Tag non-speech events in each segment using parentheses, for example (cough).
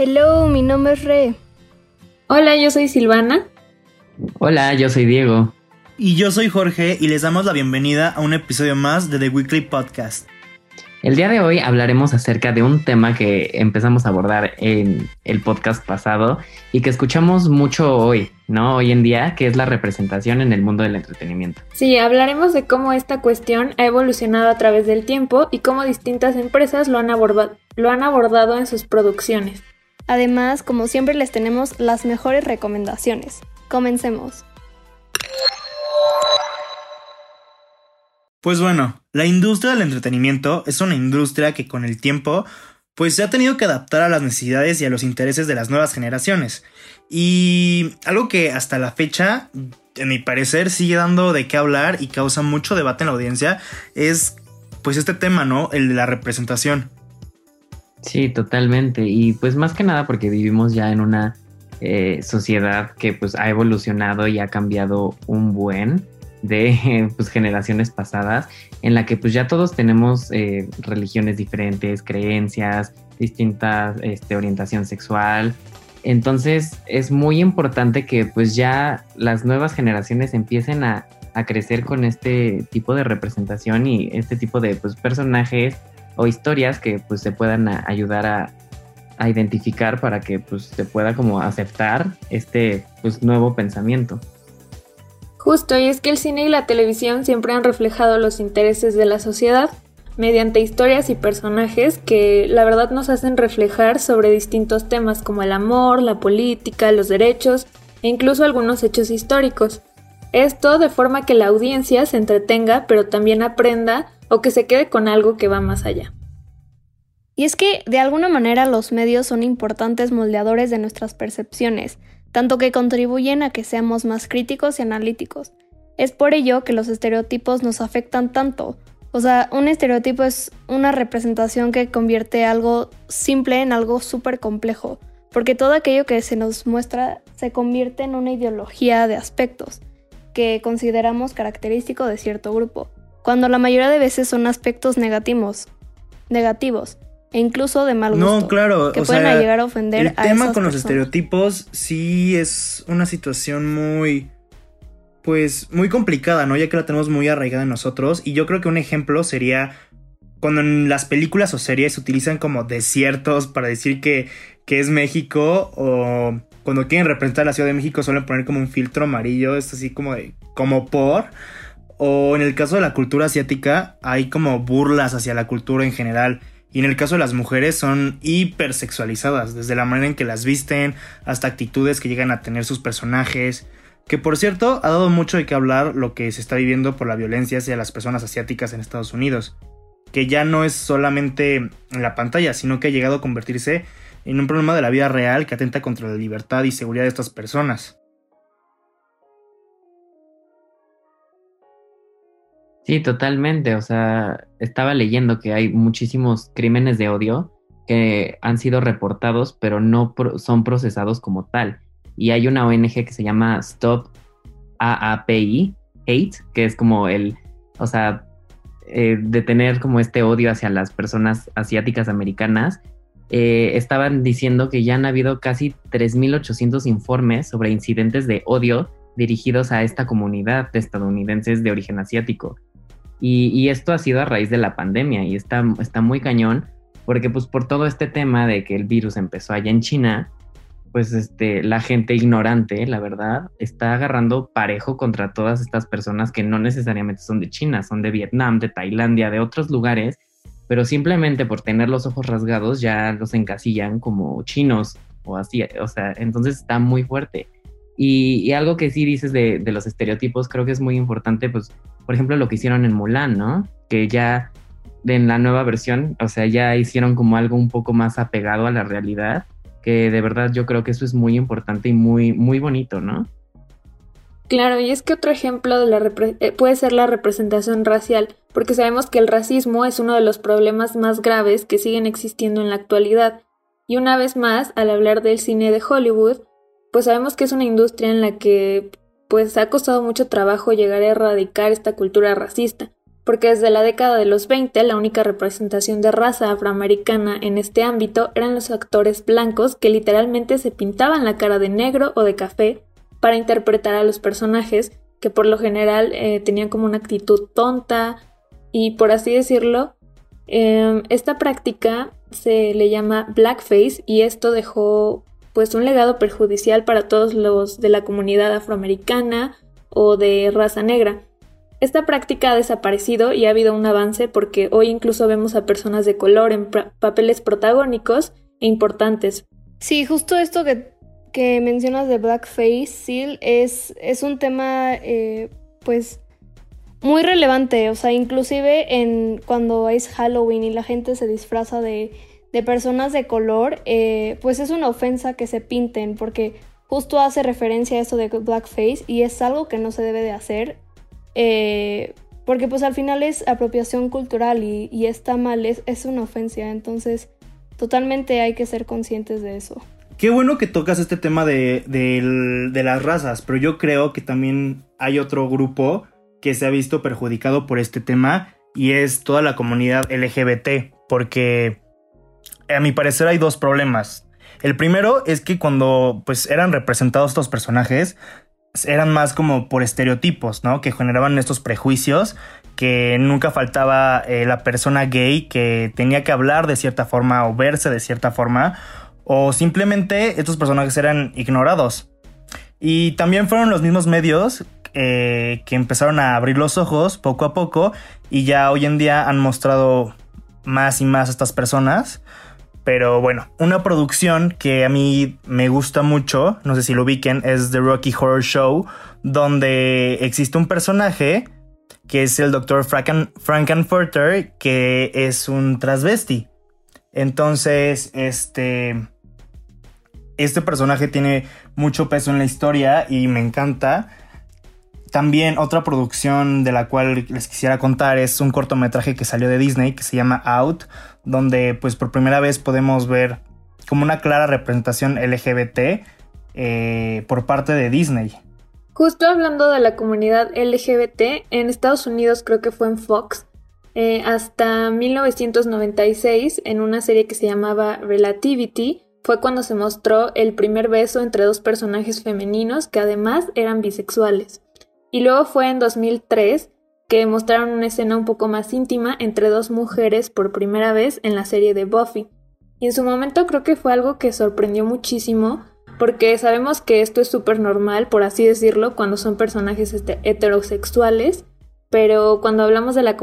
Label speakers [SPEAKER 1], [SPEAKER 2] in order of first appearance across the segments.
[SPEAKER 1] Hello, mi nombre es Re.
[SPEAKER 2] Hola, yo soy Silvana.
[SPEAKER 3] Hola, yo soy Diego.
[SPEAKER 4] Y yo soy Jorge y les damos la bienvenida a un episodio más de The Weekly Podcast.
[SPEAKER 3] El día de hoy hablaremos acerca de un tema que empezamos a abordar en el podcast pasado y que escuchamos mucho hoy, ¿no? Hoy en día, que es la representación en el mundo del entretenimiento.
[SPEAKER 2] Sí, hablaremos de cómo esta cuestión ha evolucionado a través del tiempo y cómo distintas empresas lo han, lo han abordado en sus producciones.
[SPEAKER 1] Además, como siempre les tenemos las mejores recomendaciones. Comencemos.
[SPEAKER 4] Pues bueno, la industria del entretenimiento es una industria que con el tiempo pues se ha tenido que adaptar a las necesidades y a los intereses de las nuevas generaciones. Y algo que hasta la fecha, en mi parecer, sigue dando de qué hablar y causa mucho debate en la audiencia es pues este tema, ¿no? El de la representación.
[SPEAKER 3] Sí, totalmente. Y pues más que nada porque vivimos ya en una eh, sociedad que pues ha evolucionado y ha cambiado un buen de (laughs) pues, generaciones pasadas, en la que pues ya todos tenemos eh, religiones diferentes, creencias, distintas este, orientación sexual. Entonces es muy importante que pues ya las nuevas generaciones empiecen a, a crecer con este tipo de representación y este tipo de pues, personajes o historias que pues se puedan ayudar a, a, identificar para que pues se pueda como aceptar este pues nuevo pensamiento.
[SPEAKER 2] Justo, y es que el cine y la televisión siempre han reflejado los intereses de la sociedad mediante historias y personajes que la verdad nos hacen reflejar sobre distintos temas como el amor, la política, los derechos e incluso algunos hechos históricos. Esto de forma que la audiencia se entretenga pero también aprenda o que se quede con algo que va más allá.
[SPEAKER 1] Y es que de alguna manera los medios son importantes moldeadores de nuestras percepciones, tanto que contribuyen a que seamos más críticos y analíticos. Es por ello que los estereotipos nos afectan tanto. O sea, un estereotipo es una representación que convierte algo simple en algo súper complejo, porque todo aquello que se nos muestra se convierte en una ideología de aspectos que consideramos característico de cierto grupo, cuando la mayoría de veces son aspectos negativos, negativos e incluso de mal gusto.
[SPEAKER 4] No, claro,
[SPEAKER 1] que pueden llegar a ofender
[SPEAKER 4] el tema con los estereotipos sí es una situación muy pues muy complicada, ¿no? Ya que la tenemos muy arraigada en nosotros y yo creo que un ejemplo sería cuando en las películas o series se utilizan como desiertos para decir que, que es México o cuando quieren representar la Ciudad de México suelen poner como un filtro amarillo, es así como de como por o en el caso de la cultura asiática hay como burlas hacia la cultura en general y en el caso de las mujeres son hipersexualizadas, desde la manera en que las visten hasta actitudes que llegan a tener sus personajes. Que por cierto, ha dado mucho de qué hablar lo que se está viviendo por la violencia hacia las personas asiáticas en Estados Unidos. Que ya no es solamente en la pantalla, sino que ha llegado a convertirse en un problema de la vida real que atenta contra la libertad y seguridad de estas personas.
[SPEAKER 3] Sí, totalmente. O sea, estaba leyendo que hay muchísimos crímenes de odio que han sido reportados, pero no son procesados como tal. Y hay una ONG que se llama Stop AAPI, Hate, que es como el, o sea, eh, detener como este odio hacia las personas asiáticas americanas. Eh, estaban diciendo que ya han habido casi 3.800 informes sobre incidentes de odio dirigidos a esta comunidad de estadounidenses de origen asiático. Y, esto ha sido a raíz de la pandemia y está, está muy cañón porque pues por todo este tema de que el virus empezó allá en China, pues este, la gente ignorante, la verdad, está agarrando parejo contra todas estas personas que no necesariamente son de China, son de Vietnam, de Tailandia, de otros lugares, pero simplemente por tener los ojos rasgados ya los encasillan como chinos o así, o sea, entonces está muy fuerte. Y, algo que sí dices de, de, los estereotipos, creo que es muy importante, pues por ejemplo, lo que hicieron en Mulan, ¿no? Que ya en la nueva versión, o sea, ya hicieron como algo un poco más apegado a la realidad, que de verdad yo creo que eso es muy importante y muy, muy bonito, ¿no?
[SPEAKER 2] Claro, y es que otro ejemplo de la eh, puede ser la representación racial, porque sabemos que el racismo es uno de los problemas más graves que siguen existiendo en la actualidad. Y una vez más, al hablar del cine de Hollywood, pues sabemos que es una industria en la que pues ha costado mucho trabajo llegar a erradicar esta cultura racista, porque desde la década de los 20 la única representación de raza afroamericana en este ámbito eran los actores blancos que literalmente se pintaban la cara de negro o de café para interpretar a los personajes que por lo general eh, tenían como una actitud tonta. Y por así decirlo, em, esta práctica se le llama blackface y esto dejó pues un legado perjudicial para todos los de la comunidad afroamericana o de raza negra. Esta práctica ha desaparecido y ha habido un avance porque hoy incluso vemos a personas de color en papeles protagónicos e importantes.
[SPEAKER 1] Sí, justo esto que, que mencionas de Blackface, Seal, es, es un tema eh, pues muy relevante, o sea, inclusive en cuando es Halloween y la gente se disfraza de, de personas de color, eh, pues es una ofensa que se pinten porque justo hace referencia a eso de blackface y es algo que no se debe de hacer eh, porque pues al final es apropiación cultural y, está mal, es, es, una ofensa, entonces totalmente hay que ser conscientes de eso.
[SPEAKER 4] Qué bueno que tocas este tema de, de las razas, pero yo creo que también hay otro grupo que se ha visto perjudicado por este tema y es toda la comunidad LGBT, porque a mi parecer hay dos problemas. El primero es que cuando pues eran representados estos personajes, eran más como por estereotipos, ¿no? Que generaban estos prejuicios, que nunca faltaba eh, la persona gay que tenía que hablar de cierta forma o verse de cierta forma, o simplemente estos personajes eran ignorados. Y también fueron los mismos medios eh, que empezaron a abrir los ojos poco a poco y ya hoy en día han mostrado más y más a estas personas pero bueno, una producción que a mí me gusta mucho, no sé si lo ubiquen, es The Rocky Horror Show, donde existe un personaje que es el Dr. Franken Frankenfurter, que es un transvesti. Entonces, este. Este personaje tiene mucho peso en la historia y me encanta. También otra producción de la cual les quisiera contar es un cortometraje que salió de Disney que se llama Out, donde pues por primera vez podemos ver como una clara representación LGBT eh, por parte de Disney.
[SPEAKER 2] Justo hablando de la comunidad LGBT, en Estados Unidos creo que fue en Fox, eh, hasta 1996, en una serie que se llamaba Relativity, fue cuando se mostró el primer beso entre dos personajes femeninos que además eran bisexuales. Y luego fue en 2003 que mostraron una escena un poco más íntima entre dos mujeres por primera vez en la serie de Buffy. Y en su momento creo que fue algo que sorprendió muchísimo, porque sabemos que esto es súper normal, por así decirlo, cuando son personajes este, heterosexuales, pero cuando hablamos de la,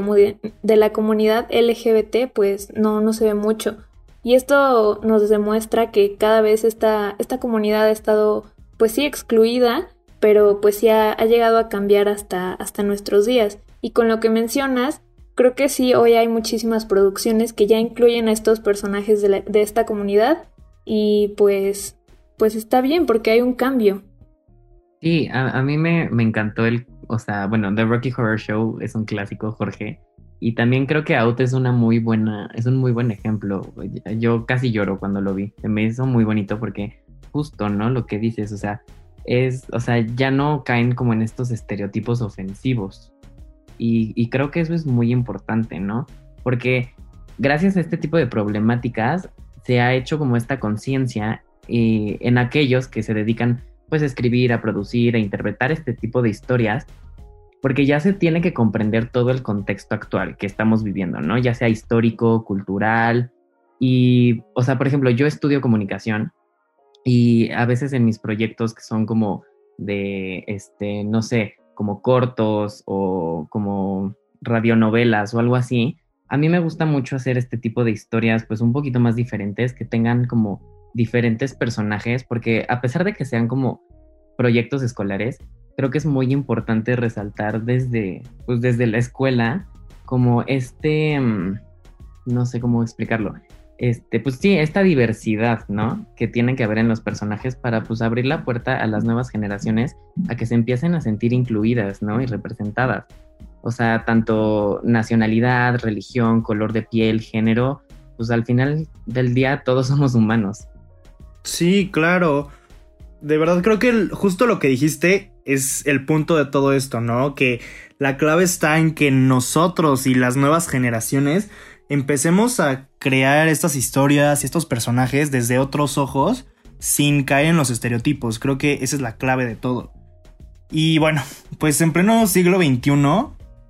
[SPEAKER 2] de la comunidad LGBT, pues no, no se ve mucho. Y esto nos demuestra que cada vez esta, esta comunidad ha estado, pues sí, excluida pero pues ya ha, llegado a cambiar hasta, hasta nuestros días. Y con lo que mencionas, creo que sí, hoy hay muchísimas producciones que ya incluyen a estos personajes de, esta comunidad y pues, pues está bien porque hay un cambio.
[SPEAKER 3] Sí, a, mí me, me, encantó el, o sea, bueno, The Rocky Horror Show es un clásico, Jorge, y también creo que Out es una muy buena, es un muy buen ejemplo. Yo casi lloro cuando lo vi, me hizo muy bonito porque justo, ¿no? Lo que dices, o sea, es, o sea, ya no caen como en estos estereotipos ofensivos. Y, creo que eso es muy importante, ¿no? Porque gracias a este tipo de problemáticas se ha hecho como esta conciencia eh, en aquellos que se dedican pues a escribir, a producir, a interpretar este tipo de historias, porque ya se tiene que comprender todo el contexto actual que estamos viviendo, ¿no? Ya sea histórico, cultural, y, o sea, por ejemplo, yo estudio comunicación y a veces en mis proyectos que son como de, este, no sé, como cortos o como radionovelas o algo así, a mí me gusta mucho hacer este tipo de historias pues un poquito más diferentes, que tengan como diferentes personajes, porque a pesar de que sean como proyectos escolares, creo que es muy importante resaltar desde, pues desde la escuela como este, mm, no sé cómo explicarlo, este, pues sí, esta diversidad, ¿no? Que tiene que haber en los personajes para pues abrir la puerta a las nuevas generaciones a que se empiecen a sentir incluidas, ¿no? Y representadas. O sea, tanto nacionalidad, religión, color de piel, género, pues al final del día todos (laughs) somos humanos.
[SPEAKER 4] Sí, claro. De verdad creo que justo lo que dijiste es el punto de todo esto, ¿no? Que la clave está en que nosotros y las nuevas generaciones empecemos a crear estas historias y estos personajes desde otros ojos sin caer en los estereotipos. Creo que esa es la clave de todo. Y bueno, pues en pleno siglo XXI,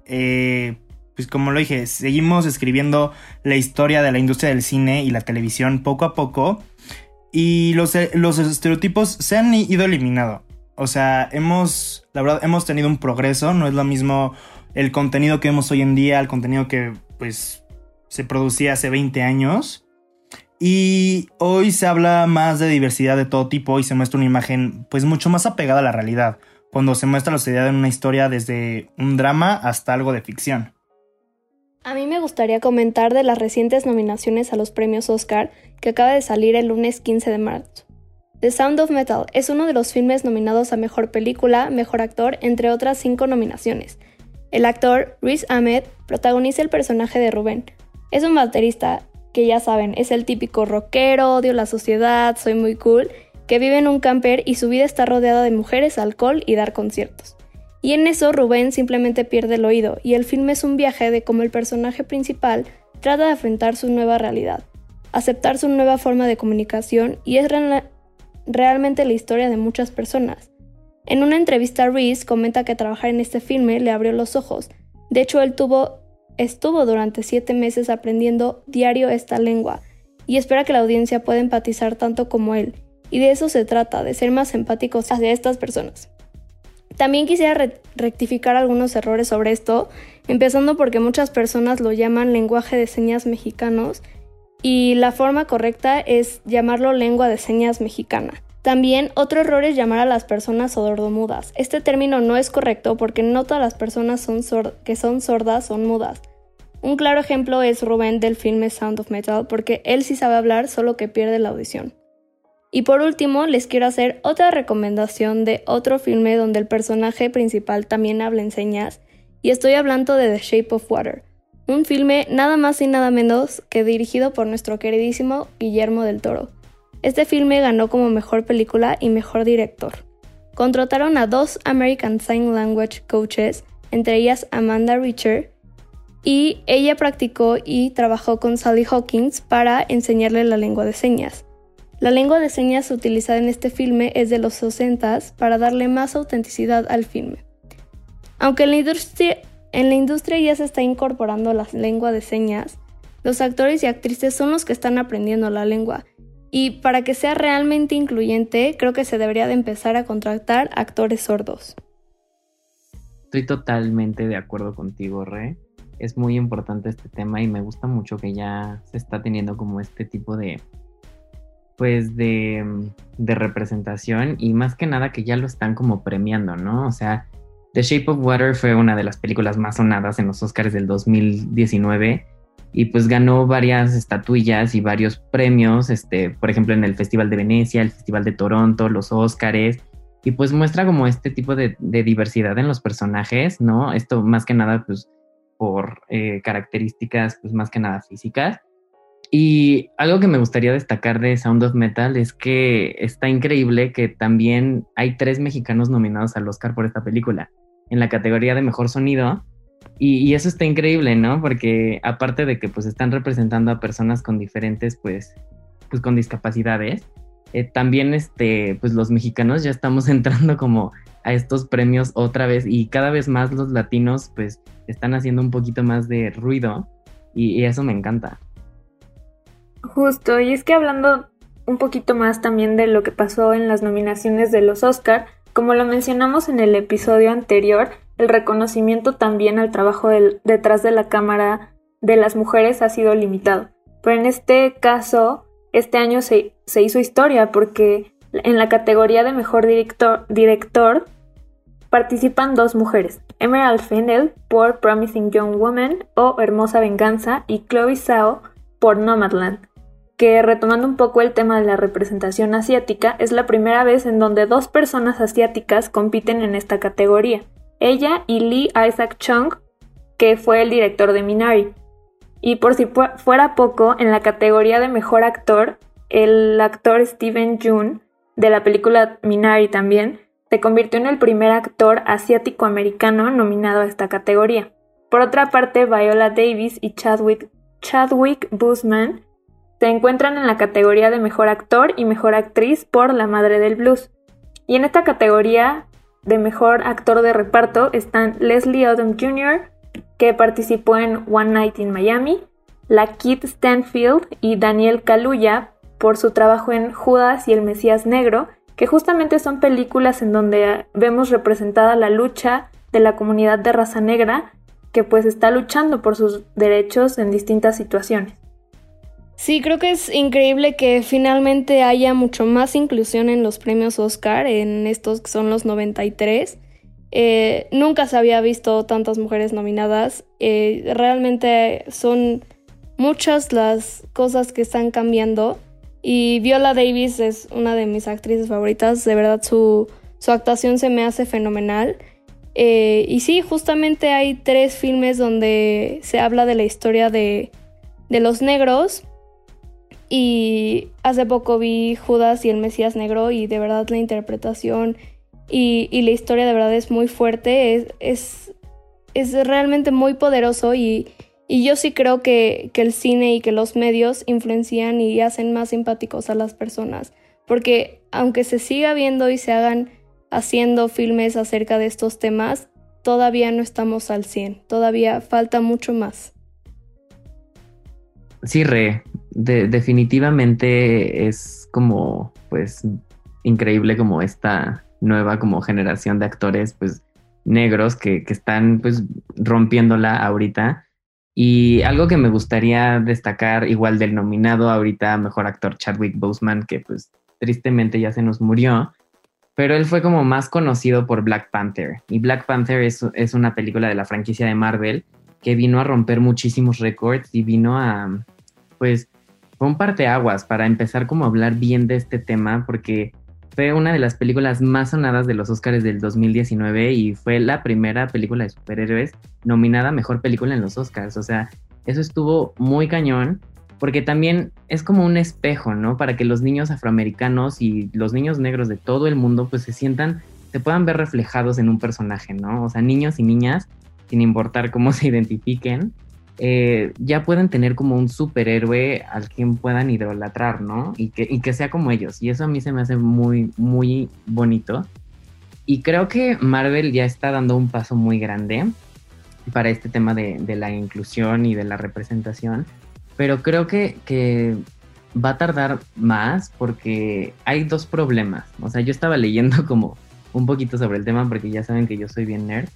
[SPEAKER 4] eh, pues como lo dije, seguimos escribiendo la historia de la industria del cine y la televisión poco a poco. Y los, los estereotipos se han ido eliminando. O sea, hemos, la verdad, hemos tenido un progreso. No es lo mismo el contenido que vemos hoy en día al contenido que, pues, se producía hace 20 años. Y hoy se habla más de diversidad de todo tipo y se muestra una imagen, pues, mucho más apegada a la realidad. Cuando se muestra la sociedad en una historia desde un drama hasta algo de ficción.
[SPEAKER 1] A mí me gustaría comentar de las recientes nominaciones a los premios Oscar que acaba de salir el lunes 15 de marzo. The Sound of Metal es uno de los filmes nominados a Mejor Película, Mejor Actor, entre otras cinco nominaciones. El actor, Riz Ahmed, protagoniza el personaje de Rubén. Es un baterista que ya saben, es el típico rockero, odio la sociedad, soy muy cool, que vive en un camper y su vida está rodeada de mujeres, alcohol y dar conciertos. Y en eso Rubén simplemente pierde el oído, y el film es un viaje de cómo el personaje principal trata de afrontar su nueva realidad, aceptar su nueva forma de comunicación, y es realmente la historia de muchas personas. En una entrevista, Reese comenta que trabajar en este filme le abrió los ojos. De hecho, él tuvo, estuvo durante siete meses aprendiendo diario esta lengua, y espera que la audiencia pueda empatizar tanto como él. Y de eso se trata, de ser más empáticos hacia estas personas. También quisiera rectificar algunos errores sobre esto, empezando porque muchas personas lo llaman lenguaje de señas mexicanos y la forma correcta es llamarlo lengua de señas mexicana. También otro error es llamar a las personas sordomudas. Este término no es correcto porque no todas las personas que son sordas son mudas. Un claro ejemplo es Rubén del filme Sound of Metal porque él sí sabe hablar solo que pierde la audición. Y por último, les quiero hacer otra recomendación de otro filme donde el personaje principal también habla en señas, y estoy hablando de The Shape of Water, un filme nada más y nada menos que dirigido por nuestro queridísimo Guillermo del Toro. Este filme ganó como mejor película y mejor director. Contrataron a dos American Sign Language coaches, entre ellas Amanda Richer, y ella practicó y trabajó con Sally Hawkins para enseñarle la lengua de señas. La lengua de señas utilizada en este filme es de los 60 para darle más autenticidad al filme. Aunque la, industria, en la industria ya se está incorporando la lengua de señas, los actores y actrices son los que están aprendiendo la lengua. Y para que sea realmente incluyente, creo que se debería de empezar a contratar actores sordos.
[SPEAKER 3] Estoy totalmente de acuerdo contigo, Re. Es muy importante este tema y me gusta mucho que ya se está teniendo como este tipo de pues de, de, representación y más que nada que ya lo están como premiando, ¿no? O sea, The Shape of Water fue una de las películas más sonadas en los Oscars del 2019 y pues ganó varias estatuillas y varios premios, este, por ejemplo en el Festival de Venecia, el Festival de Toronto, los Oscars y pues muestra como este tipo de, diversidad en los personajes, ¿no? Esto más que nada pues por eh, características pues más que nada físicas y algo que me gustaría destacar de Sound of Metal es que está increíble que también hay tres mexicanos nominados al Oscar por esta película, en la categoría de mejor sonido. Y, eso está increíble, ¿no? Porque aparte de que pues están representando a personas con diferentes, pues, pues con discapacidades, eh, también este, pues los mexicanos ya estamos (laughs) entrando como a estos premios otra vez y cada vez más los latinos pues están haciendo un poquito más de ruido y eso me encanta.
[SPEAKER 2] Justo, y es que hablando un poquito más también de lo que pasó en las nominaciones de los Oscar, como lo mencionamos en el episodio anterior, el reconocimiento también al trabajo detrás de la cámara de las mujeres ha sido limitado. Pero en este caso, este año se, se hizo historia porque en la categoría de mejor director, director participan dos mujeres, Emerald Fennell por Promising Young Woman o Hermosa Venganza y Chloe Zhao por Nomadland que retomando un poco el tema de la representación asiática, es la primera vez en donde dos personas asiáticas compiten en esta categoría, ella y Lee Isaac Chung, que fue el director de Minari. Y por si fuera poco, en la categoría de mejor actor, el actor Steven Jun, de la película Minari también, se convirtió en el primer actor asiático-americano nominado a esta categoría. Por otra parte, Viola Davis y Chadwick, Chadwick Boseman se encuentran en la categoría de Mejor Actor y Mejor Actriz por La Madre del Blues. Y en esta categoría de Mejor Actor de Reparto están Leslie Odom Jr., que participó en One Night in Miami, la Kit Stanfield y Daniel Kaluuya por su trabajo en Judas y el Mesías Negro, que justamente son películas en donde vemos representada la lucha de la comunidad de raza negra que pues está luchando por sus derechos en distintas situaciones.
[SPEAKER 1] Sí, creo que es increíble que finalmente haya mucho más inclusión en los premios Oscar, en estos que son los 93. Eh, nunca se había visto tantas mujeres nominadas. Eh, realmente son muchas las cosas que están cambiando. Y Viola Davis es una de mis actrices favoritas. De verdad, su, su actuación se me hace fenomenal. Eh, y sí, justamente hay tres filmes donde se habla de la historia de, de los negros y hace poco vi Judas y el Mesías Negro y de verdad la interpretación y, la historia de verdad es muy fuerte, es, es, realmente muy poderoso y, yo sí creo que, que, el cine y que los medios influencian y hacen más simpáticos a las personas. Porque aunque se siga viendo y se hagan haciendo filmes acerca de estos temas, todavía no estamos al 100, todavía falta mucho más.
[SPEAKER 3] Sí, Re, definitivamente es como, pues, increíble como esta nueva como generación de actores, pues, negros que, que están, pues, rompiéndola ahorita. Y algo que me gustaría destacar, igual del nominado ahorita mejor actor Chadwick Boseman, que pues tristemente ya se nos murió, pero él fue como más conocido por Black Panther. Y Black Panther es, es una película de la franquicia de Marvel que vino a romper muchísimos récords y vino a, pues, fue un parteaguas para empezar como a hablar bien de este tema, porque fue una de las películas más sonadas de los Oscars del 2019 y fue la primera película de superhéroes nominada a Mejor Película en los Oscars. O sea, eso estuvo muy cañón, porque también es como un espejo, ¿no? Para que los niños afroamericanos y los niños negros de todo el mundo pues se sientan, se puedan ver reflejados en un personaje, ¿no? O sea, niños y niñas, sin importar cómo (laughs) se identifiquen, eh, ya pueden tener como un superhéroe al quien puedan idolatrar, ¿no? Y que, y que sea como ellos. Y eso a mí se me hace muy, muy bonito. Y creo que Marvel ya está dando un paso muy grande para este tema de, de la inclusión y de la representación. Pero creo que, que va a tardar más porque hay dos problemas. O sea, yo estaba leyendo como un poquito sobre el tema porque ya saben que yo soy bien nerd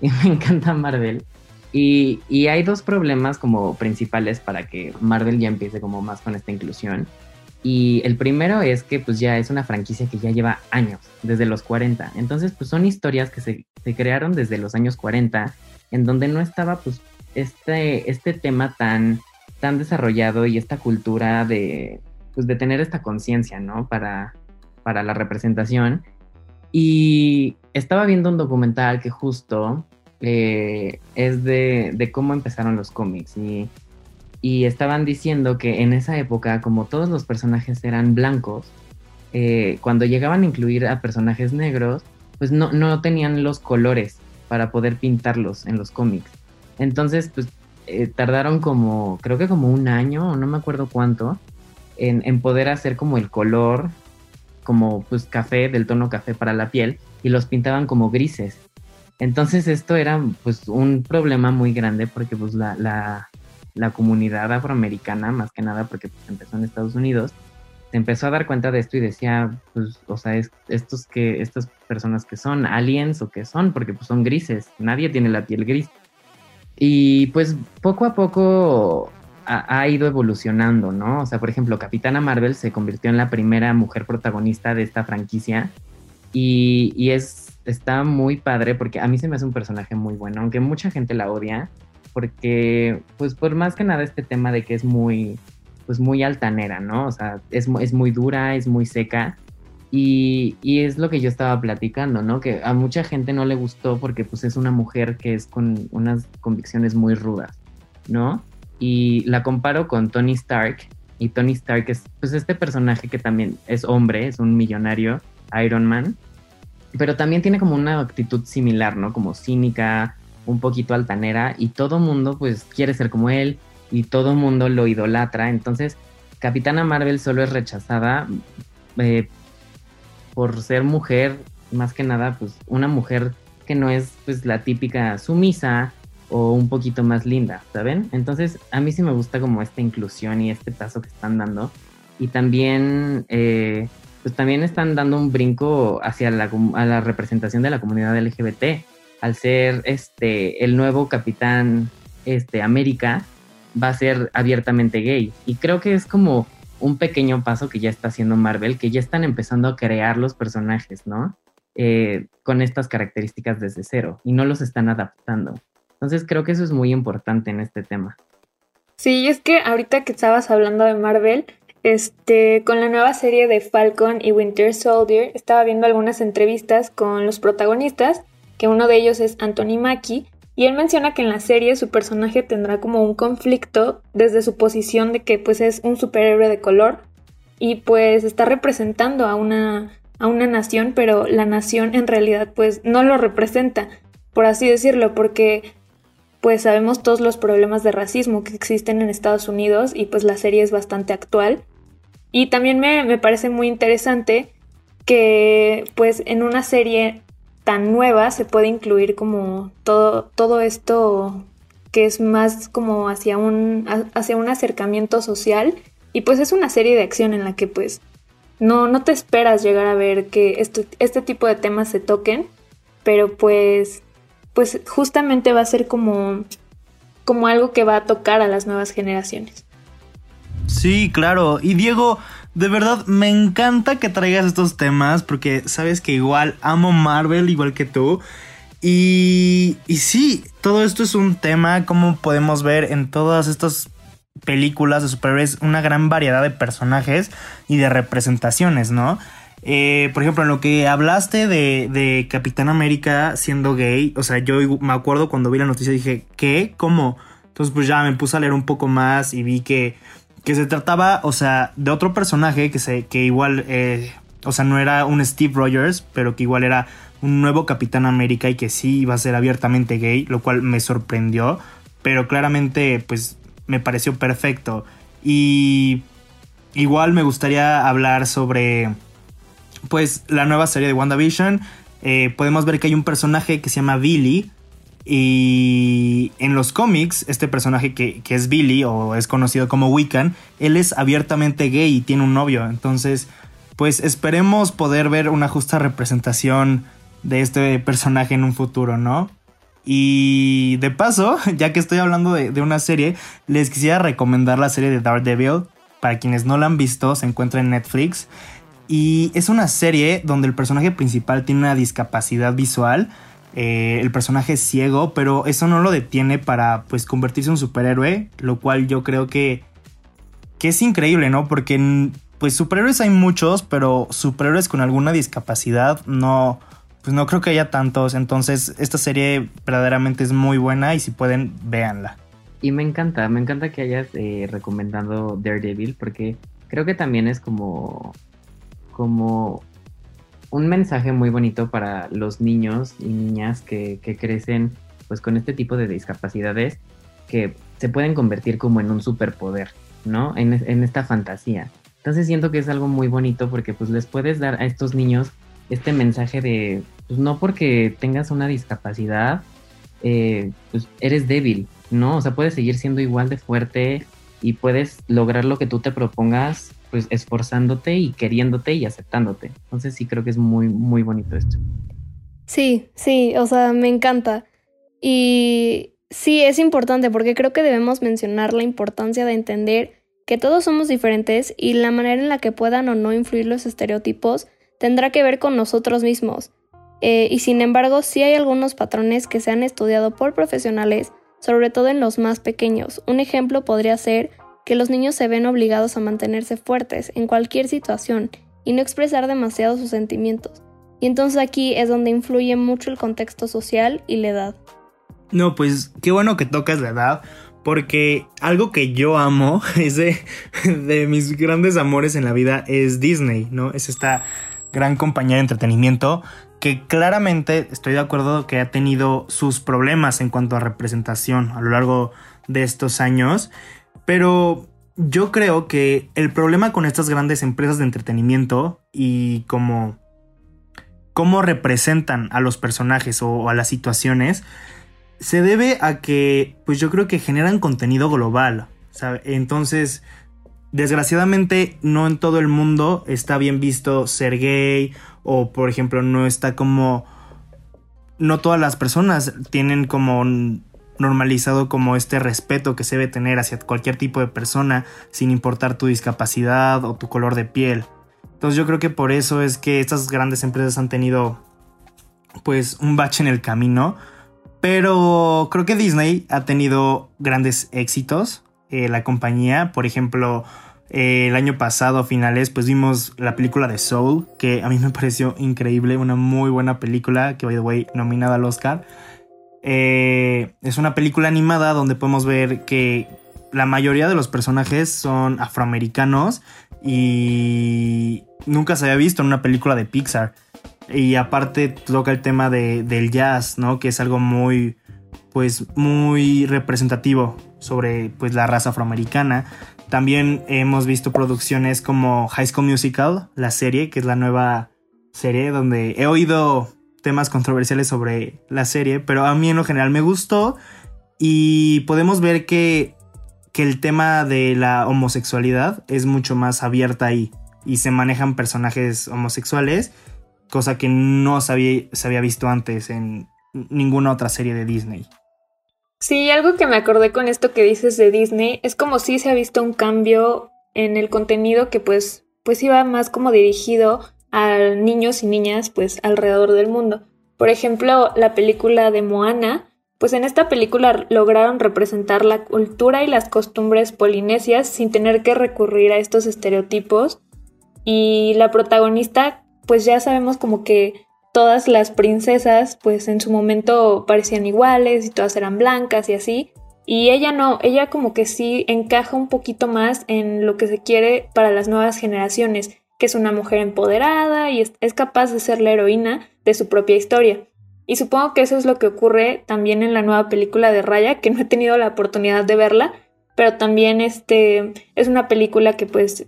[SPEAKER 3] y (laughs) me encanta Marvel. Y, hay dos problemas como principales para que Marvel ya empiece como más con esta inclusión. Y el primero es que pues ya es una franquicia que ya lleva años, desde los 40. Entonces pues son historias que se, crearon desde los años 40, en donde no estaba pues este, este tema tan, tan desarrollado y esta cultura de, pues, de tener esta conciencia, ¿no? Para, para la representación. Y estaba viendo un documental que justo eh, es de, cómo empezaron los cómics y, estaban diciendo que en esa época, como todos los personajes eran blancos, eh, cuando llegaban a incluir a personajes negros, pues no, no tenían los colores para poder pintarlos en los cómics. Entonces, pues eh, tardaron como, creo que como un año, no me acuerdo cuánto, en, en, poder hacer como el color, como pues café, del tono café para la piel, y los pintaban como grises. Entonces esto era pues un problema muy grande porque pues la, la, la comunidad afroamericana, más que nada porque pues, empezó en Estados Unidos, se empezó a dar cuenta de esto y decía, pues, o sea, estos que, estas personas que son aliens o que son, porque pues son grises, nadie tiene la piel gris. Y pues poco a poco ha, ha, ido evolucionando, ¿no? O sea, por ejemplo, Capitana Marvel se convirtió en la primera mujer protagonista de esta franquicia y, y es está muy padre porque a mí se me hace un personaje muy bueno, aunque mucha gente la odia, porque pues por más que nada este tema de que es muy, pues muy altanera, ¿no? O sea, es, es muy dura, es muy seca. Y, y, es lo que yo estaba platicando, ¿no? Que a mucha gente no le gustó porque pues es una mujer que es con unas convicciones muy rudas, ¿no? Y la comparo con Tony Stark. Y Tony Stark es pues este personaje que también es hombre, es un millonario, Iron Man pero también tiene como una actitud similar, ¿no? Como cínica, un poquito altanera y todo mundo pues quiere ser como él y todo mundo lo idolatra. Entonces, Capitana Marvel solo es rechazada eh, por ser mujer, más que nada, pues una mujer que no es pues la típica sumisa o un poquito más linda, ¿saben? Entonces, a mí sí me gusta como esta inclusión y este paso que están dando. Y también, eh, pues también están dando un brinco hacia la, representación de la comunidad LGBT. Al ser este el nuevo capitán este, América, va a ser abiertamente gay. Y creo que es como un pequeño paso que ya está haciendo Marvel, que ya están empezando a crear los personajes, ¿no? Eh, con estas características desde cero y no los están adaptando. Entonces creo que eso es muy importante en este tema.
[SPEAKER 2] Sí, es que ahorita que estabas hablando de Marvel, este, con la nueva serie de Falcon y Winter Soldier, estaba viendo algunas entrevistas con los protagonistas, que uno de ellos es Anthony Mackie, y él menciona que en la serie su personaje tendrá como un conflicto desde su posición de que pues es un superhéroe de color y pues está representando a una, a una nación, pero la nación en realidad pues no lo representa, por así decirlo, porque pues sabemos todos los problemas de racismo que existen en Estados Unidos y pues la serie es bastante actual. Y también me, me parece muy interesante que pues en una serie tan nueva se puede incluir como todo, todo esto que es más como hacia un, hacia un acercamiento social y pues es una serie de acción en la que pues no, no te esperas llegar a ver que este tipo de temas se toquen, pero pues, pues justamente va a ser como, como algo que va a tocar a las nuevas generaciones.
[SPEAKER 4] Sí, claro. Y Diego, de verdad me encanta que traigas estos temas porque sabes que igual amo Marvel igual que tú. Y, y sí, todo esto es un tema, como podemos ver en todas estas películas de superhéroes, una gran variedad de personajes y de representaciones, ¿no? Eh, por ejemplo, en lo que hablaste de, de Capitán América siendo gay, o sea, yo me acuerdo cuando vi la noticia dije, ¿qué? ¿Cómo? Entonces pues ya me puse a leer un poco más y vi que que se trataba, o sea, de otro personaje que, se, que igual, eh, o sea, no era un Steve Rogers, pero que igual era un nuevo Capitán América y que sí iba a ser abiertamente gay, lo cual me sorprendió, pero claramente pues me pareció perfecto. Y igual me gustaría hablar sobre pues la nueva serie de WandaVision. Eh, podemos ver que hay un personaje que se llama Billy, y en los cómics, este personaje que, es Billy o es conocido como Wiccan, él es abiertamente gay y tiene un novio. Entonces, pues esperemos poder ver una justa representación de este personaje en un futuro, ¿no? Y de paso, (laughs) ya que estoy hablando de, de una serie, les quisiera recomendar la serie de Daredevil. Para quienes no la han visto, se encuentra en Netflix. Y es una serie donde el personaje principal tiene una discapacidad visual eh, el personaje es ciego, pero eso no lo detiene para pues convertirse en un superhéroe, lo cual yo creo que, que es increíble, ¿no? Porque pues superhéroes hay muchos, pero superhéroes con alguna discapacidad no, pues no creo que haya tantos, entonces esta serie verdaderamente es muy buena y si pueden, véanla.
[SPEAKER 3] Y me encanta, me encanta que hayas eh, recomendado Daredevil porque creo que también es como, como un mensaje muy bonito para los niños y niñas que, crecen pues con este tipo de discapacidades que se pueden convertir como en un superpoder, ¿no? En, esta fantasía. Entonces siento que es algo muy bonito porque pues les puedes dar a estos niños este mensaje de, pues no porque tengas una discapacidad, eh, pues eres débil, ¿no? O sea, puedes seguir siendo igual de fuerte y puedes lograr lo que tú te propongas pues esforzándote y queriéndote y aceptándote. Entonces sí creo que es muy, muy bonito esto.
[SPEAKER 1] Sí, sí, o sea, me encanta. Y sí, es importante porque creo que debemos mencionar la importancia de entender que todos somos diferentes y la manera en la que puedan o no influir los estereotipos tendrá que ver con nosotros mismos. Eh, y sin embargo, sí hay algunos patrones que se han estudiado por profesionales, sobre todo en los más pequeños. Un ejemplo podría ser que los niños se ven obligados a mantenerse fuertes en cualquier situación y no expresar demasiado sus sentimientos. Y entonces aquí es donde influye mucho el contexto social y la edad.
[SPEAKER 4] No, pues qué bueno que tocas la edad, porque algo que yo amo, (laughs) es de, de mis grandes amores en la vida, es Disney, ¿no? Es esta gran compañía de entretenimiento que claramente estoy de acuerdo que ha tenido sus problemas en cuanto a representación a lo largo de estos años, pero yo creo que el problema con estas grandes empresas de entretenimiento y como cómo representan a los personajes o, a las situaciones se debe a que pues yo creo que generan contenido global, Entonces, desgraciadamente no en todo el mundo está bien visto ser gay o por ejemplo no está como no todas las personas tienen como normalizado como este respeto que se debe tener hacia cualquier tipo de persona sin importar tu discapacidad o tu color de piel. Entonces yo creo que por eso es que estas grandes empresas han tenido pues un bache en el camino. Pero creo que Disney ha tenido grandes éxitos. Eh, la compañía, por ejemplo, eh, el año pasado, a finales, pues vimos la película de Soul, que a mí me (laughs) pareció increíble, una muy buena película, que by the way, nominada al Oscar. Eh, es una película animada donde podemos ver que la mayoría de los personajes son afroamericanos y nunca se había visto en una película de Pixar. Y aparte toca el tema de, del jazz, ¿no? Que es algo muy, pues, muy representativo sobre, pues, la raza afroamericana. También hemos visto producciones como High School Musical, la serie, que es la nueva serie donde he oído temas controversiales sobre la serie, pero a mí en lo general me gustó y podemos ver que, que el tema de la homosexualidad es mucho más abierta ahí y se manejan personajes homosexuales, cosa que no se había, se había visto antes en ninguna otra serie de Disney.
[SPEAKER 2] Sí, algo que me acordé con esto que dices de Disney es como si se ha visto un cambio en el contenido que pues, pues iba más como dirigido a niños y niñas pues alrededor del mundo. Por ejemplo, la película de Moana, pues en esta película lograron representar la cultura y las costumbres polinesias sin tener que recurrir a estos estereotipos. Y la protagonista, pues ya sabemos como que todas las princesas, pues en su momento parecían iguales y todas eran blancas y así. Y ella no, ella como que sí encaja un poquito más en lo que se quiere para las nuevas generaciones que es una mujer empoderada y es, capaz de ser la heroína de su propia historia. Y supongo que eso es lo que ocurre también en la nueva película de Raya, que no he tenido la oportunidad de verla, pero también este, es una película que pues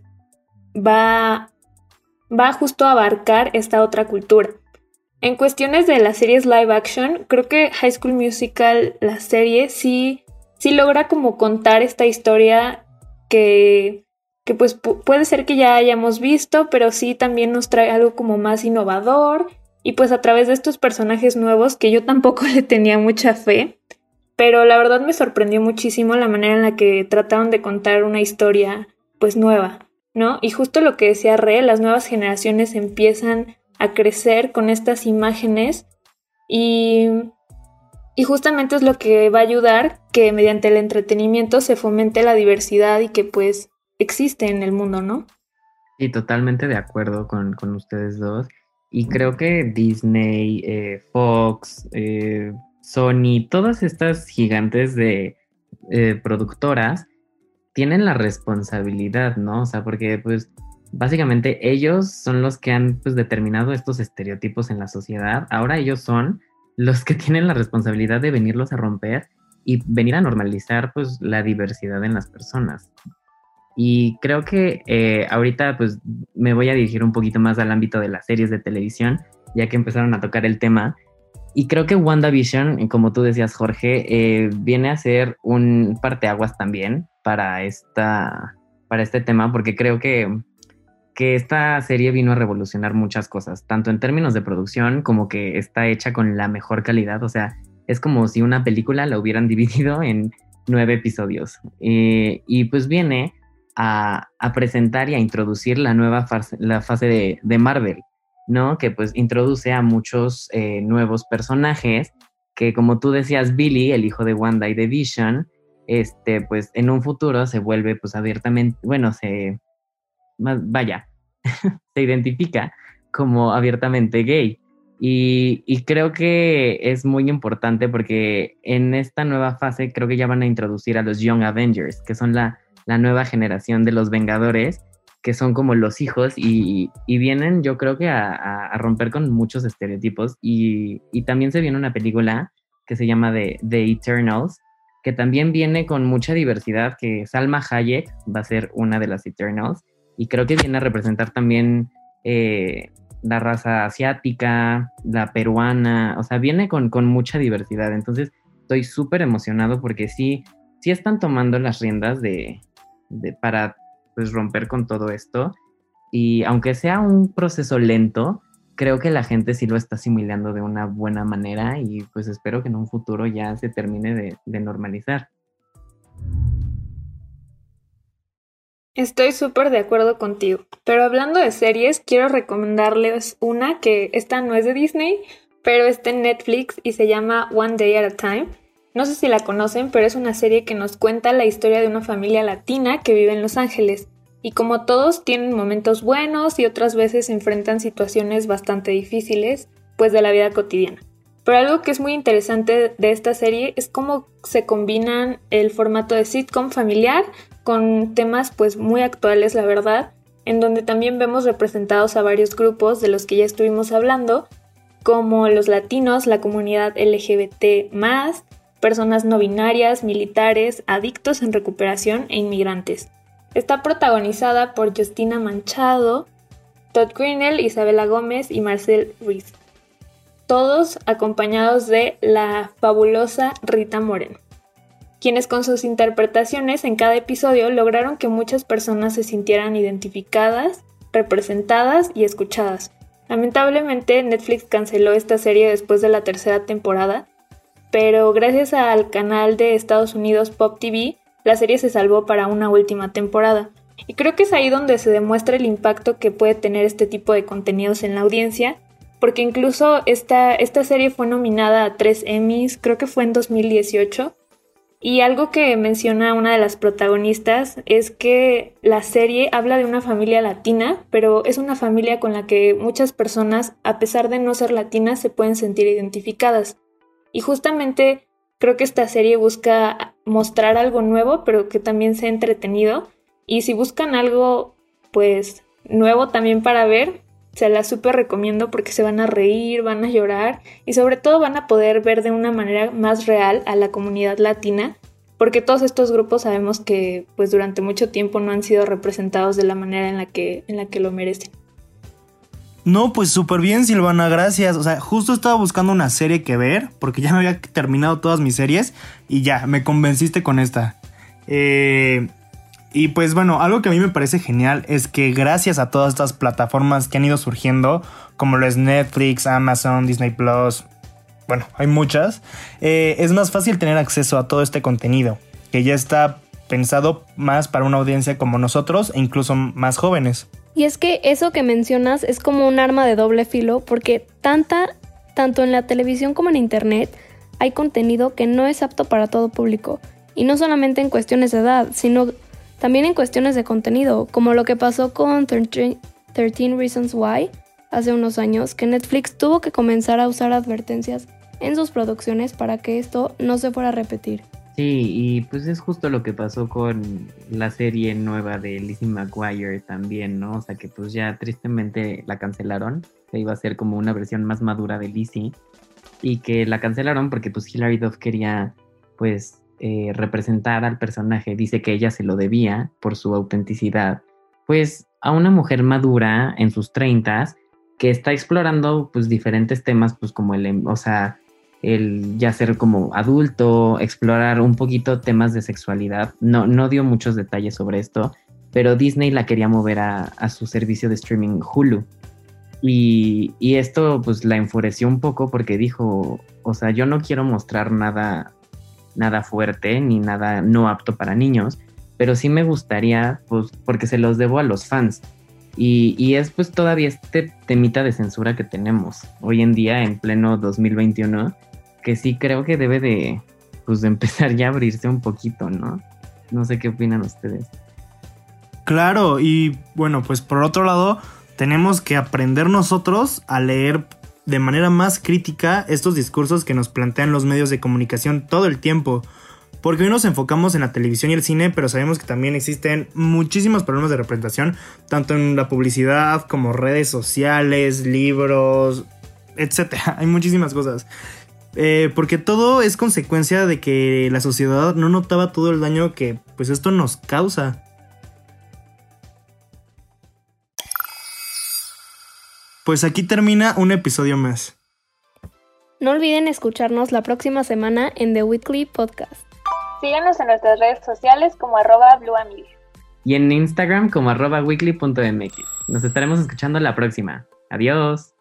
[SPEAKER 2] va, va justo a abarcar esta otra cultura. En cuestiones de las series live action, creo que High School Musical, la serie, sí, sí logra como contar esta historia que que pues puede ser que ya hayamos visto, pero sí también nos trae algo como más innovador y pues a través de estos personajes nuevos que yo tampoco (laughs) le tenía mucha fe, pero la verdad me sorprendió muchísimo la manera en la que trataron de contar una historia pues nueva, ¿no? Y justo lo que decía Re, las nuevas generaciones empiezan a crecer con estas imágenes y y justamente es lo que va a ayudar que mediante el entretenimiento se fomente la diversidad y que pues existe en el mundo, ¿no?
[SPEAKER 3] Sí, totalmente de acuerdo con, ustedes dos. Y creo que Disney, eh, Fox, eh, Sony, todas estas gigantes de eh, productoras tienen la responsabilidad, ¿no? O sea, porque pues básicamente ellos son los que han pues, determinado estos estereotipos en la sociedad. Ahora ellos son los que (laughs) tienen la responsabilidad de venirlos a romper y venir a normalizar pues la diversidad en las personas. Y creo que eh, ahorita pues me voy a dirigir un poquito más al ámbito de las series de televisión, ya que empezaron a tocar el tema. Y creo que WandaVision, como tú decías Jorge, eh, viene a ser un parteaguas también para, esta, para este tema, porque creo que, que esta serie vino a revolucionar muchas cosas, tanto en términos de producción como que está hecha con la mejor calidad. O sea, es como si una película la hubieran (laughs) dividido en nueve episodios. Eh, y pues viene a, presentar y a introducir la nueva fase, la fase de, Marvel, ¿no? Que pues introduce a muchos eh, nuevos personajes que como tú decías, Billy, el hijo de Wanda y de Vision, este, pues en un futuro se vuelve pues abiertamente, bueno, se, vaya, (laughs) se identifica como abiertamente gay. Y, y, creo que es muy importante porque en esta nueva fase creo que ya van a introducir a los Young Avengers, que son la, la nueva generación de los Vengadores, que son como los hijos y, vienen yo creo que a, romper con muchos estereotipos. Y, también se viene una película que se llama The, The, Eternals, que también viene con mucha diversidad, que Salma Hayek va a ser una de las Eternals. Y creo que viene a representar también eh, la raza asiática, la peruana, o sea, viene con, con mucha diversidad, entonces estoy súper emocionado porque sí, sí están tomando las riendas de, de para pues romper con todo esto. Y aunque sea un proceso lento, creo que la gente sí lo está asimilando de una buena manera y pues espero que en un futuro ya se termine de, de normalizar.
[SPEAKER 2] Estoy súper de acuerdo contigo, pero hablando de series, quiero recomendarles una que esta no es de Disney, pero está en Netflix y se llama One Day at a Time. No sé si la conocen, pero es una serie que nos cuenta la historia de una familia latina que vive en Los Ángeles. Y como todos tienen momentos buenos y otras veces enfrentan situaciones bastante difíciles, pues de la vida cotidiana. Pero algo que es muy interesante de esta serie es cómo se combinan el formato de sitcom familiar con temas pues muy actuales, la verdad, en donde también vemos representados a varios grupos de los que ya estuvimos hablando, como los latinos, la comunidad LGBT, personas no binarias, militares, adictos en recuperación e inmigrantes. Está protagonizada por Justina Manchado, Todd Greenell, Isabela Gómez y Marcel Ruiz. Todos acompañados de la fabulosa Rita Moreno, quienes con sus interpretaciones en cada episodio lograron que muchas personas se sintieran identificadas, representadas y escuchadas. Lamentablemente Netflix canceló esta serie después de la tercera temporada, pero gracias al canal de Estados Unidos Pop TV, la serie se salvó para una última temporada. Y creo que es ahí donde se demuestra el impacto que puede tener este tipo de contenidos en la audiencia, porque incluso esta, esta serie fue nominada a tres Emmys, creo que fue en 2018. Y algo que menciona una de las protagonistas es que la serie habla de una familia latina, pero es una familia con la que muchas personas, a pesar de no ser latinas, se pueden sentir identificadas. Y justamente creo que esta serie busca mostrar algo nuevo, pero que también sea entretenido. Y si buscan algo, pues, nuevo también para ver, se la súper recomiendo porque se van a reír, van a llorar y sobre todo van a poder ver de una manera más real a la comunidad latina, porque todos estos grupos sabemos que pues durante mucho tiempo no han sido representados de la manera en la que, en la que lo merecen.
[SPEAKER 4] No, pues súper bien, Silvana, gracias. O sea, justo estaba buscando una serie que ver, porque ya me había terminado todas mis series y ya, me convenciste con esta. Eh, y pues bueno, algo que a mí me parece genial es que gracias a todas estas plataformas que han ido surgiendo, como lo es Netflix, Amazon, Disney Plus, bueno, hay muchas, eh, es más fácil tener acceso a todo este contenido, que ya está pensado más para una audiencia como nosotros e incluso más jóvenes.
[SPEAKER 1] Y es que eso que mencionas es como un arma de doble filo porque tanta, tanto en la televisión como en internet hay contenido que no es apto para todo público. Y no solamente en cuestiones de edad, sino también en cuestiones de contenido, como lo que pasó con 13 Reasons Why hace unos años, que Netflix tuvo que comenzar a usar advertencias en sus producciones para que esto no se fuera a repetir.
[SPEAKER 3] Sí, y pues es justo lo que pasó con la serie nueva de Lizzie McGuire también, ¿no? O sea que pues ya tristemente la cancelaron, que iba a ser como una versión más madura de Lizzie, y que la cancelaron porque pues Hilary Duff quería pues eh, representar al personaje, dice que ella se lo debía por su autenticidad, pues a una mujer madura en sus treintas que está explorando pues diferentes temas pues como el, em, o sea, el ya ser como adulto, explorar un poquito temas de sexualidad. No, no dio muchos detalles sobre esto, pero Disney la quería mover a, su servicio de streaming Hulu. Y, y, esto pues la enfureció un poco porque dijo, o sea, yo no quiero mostrar nada, nada fuerte ni nada no apto para niños, pero sí me gustaría, pues, porque se los debo a los fans. Y, y, es pues todavía este temita de censura que tenemos hoy en día en pleno 2021 que sí creo que debe de, pues, de empezar ya a abrirse un poquito, ¿no? No sé qué opinan ustedes.
[SPEAKER 4] Claro, y bueno, pues por otro lado, tenemos que aprender nosotros a leer de manera más crítica estos discursos que nos plantean los medios de comunicación todo el tiempo. Porque hoy nos enfocamos en la televisión y el cine, pero sabemos que también existen muchísimos problemas de representación, tanto en la publicidad como redes sociales, libros, etc. (laughs) Hay muchísimas cosas. Eh, porque todo es consecuencia de que la sociedad no notaba todo el daño que pues esto nos causa. Pues aquí termina un episodio más.
[SPEAKER 1] No olviden escucharnos la próxima semana en The Weekly Podcast.
[SPEAKER 2] Síganos en nuestras redes sociales como arroba blueamilia.
[SPEAKER 3] Y en Instagram como arroba weekly.mx. Nos estaremos escuchando la próxima. Adiós.